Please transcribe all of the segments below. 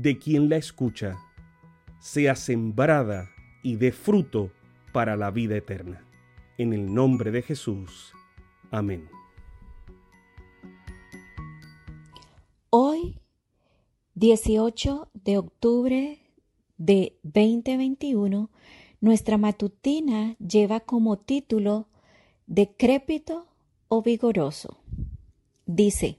de quien la escucha, sea sembrada y dé fruto para la vida eterna. En el nombre de Jesús. Amén. Hoy, 18 de octubre de 2021, nuestra matutina lleva como título Decrépito o vigoroso. Dice,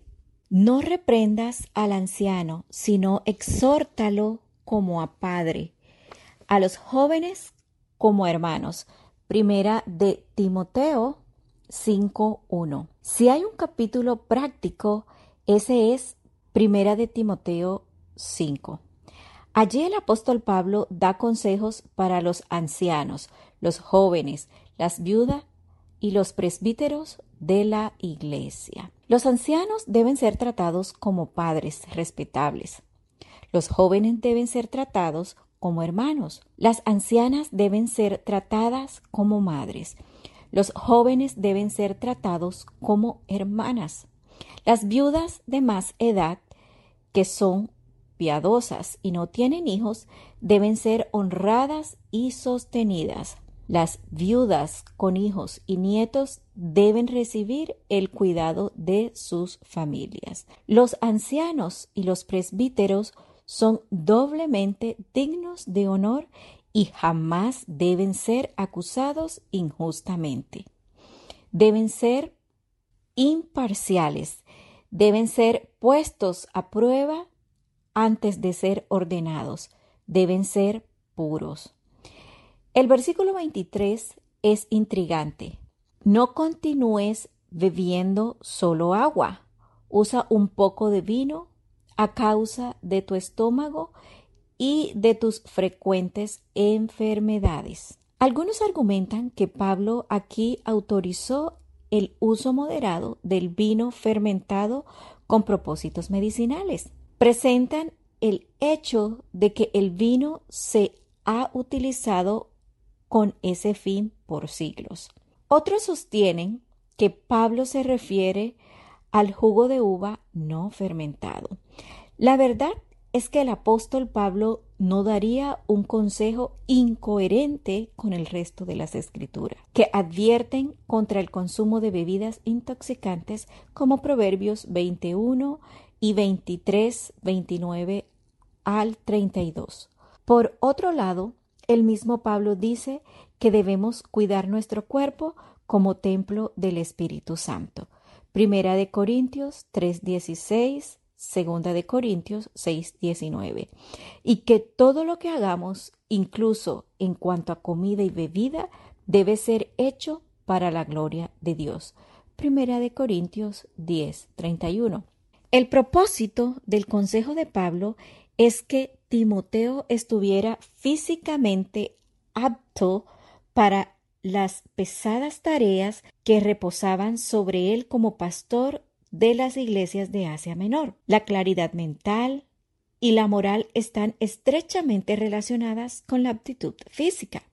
no reprendas al anciano, sino exhórtalo como a padre, a los jóvenes como hermanos. Primera de Timoteo 5.1. Si hay un capítulo práctico, ese es Primera de Timoteo 5. Allí el apóstol Pablo da consejos para los ancianos, los jóvenes, las viudas y los presbíteros de la iglesia. Los ancianos deben ser tratados como padres respetables. Los jóvenes deben ser tratados como hermanos. Las ancianas deben ser tratadas como madres. Los jóvenes deben ser tratados como hermanas. Las viudas de más edad, que son piadosas y no tienen hijos, deben ser honradas y sostenidas. Las viudas con hijos y nietos deben recibir el cuidado de sus familias. Los ancianos y los presbíteros son doblemente dignos de honor y jamás deben ser acusados injustamente. Deben ser imparciales, deben ser puestos a prueba antes de ser ordenados, deben ser puros. El versículo 23 es intrigante. No continúes bebiendo solo agua. Usa un poco de vino a causa de tu estómago y de tus frecuentes enfermedades. Algunos argumentan que Pablo aquí autorizó el uso moderado del vino fermentado con propósitos medicinales. Presentan el hecho de que el vino se ha utilizado con ese fin por siglos. Otros sostienen que Pablo se refiere al jugo de uva no fermentado. La verdad es que el apóstol Pablo no daría un consejo incoherente con el resto de las escrituras, que advierten contra el consumo de bebidas intoxicantes como Proverbios 21 y 23, 29 al 32. Por otro lado, el mismo Pablo dice que debemos cuidar nuestro cuerpo como templo del Espíritu Santo. Primera de Corintios 3:16, Segunda de Corintios 6:19. Y que todo lo que hagamos, incluso en cuanto a comida y bebida, debe ser hecho para la gloria de Dios. Primera de Corintios 10:31. El propósito del consejo de Pablo es que Timoteo estuviera físicamente apto para las pesadas tareas que reposaban sobre él como pastor de las iglesias de Asia Menor. La claridad mental y la moral están estrechamente relacionadas con la aptitud física.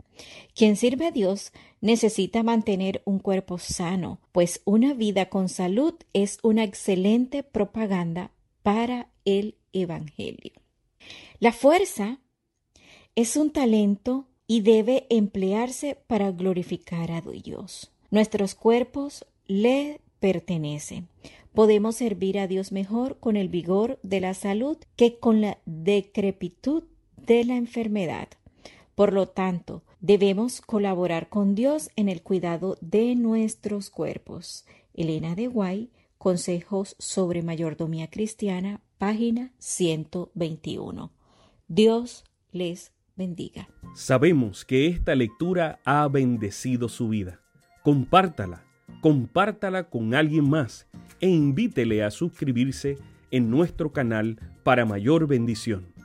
Quien sirve a Dios necesita mantener un cuerpo sano, pues una vida con salud es una excelente propaganda para el Evangelio. La fuerza es un talento y debe emplearse para glorificar a Dios. Nuestros cuerpos le pertenecen. Podemos servir a Dios mejor con el vigor de la salud que con la decrepitud de la enfermedad. Por lo tanto, debemos colaborar con Dios en el cuidado de nuestros cuerpos. Elena de Guay, Consejos sobre Mayordomía Cristiana, página 121. Dios les bendiga. Sabemos que esta lectura ha bendecido su vida. Compártala, compártala con alguien más e invítele a suscribirse en nuestro canal para mayor bendición.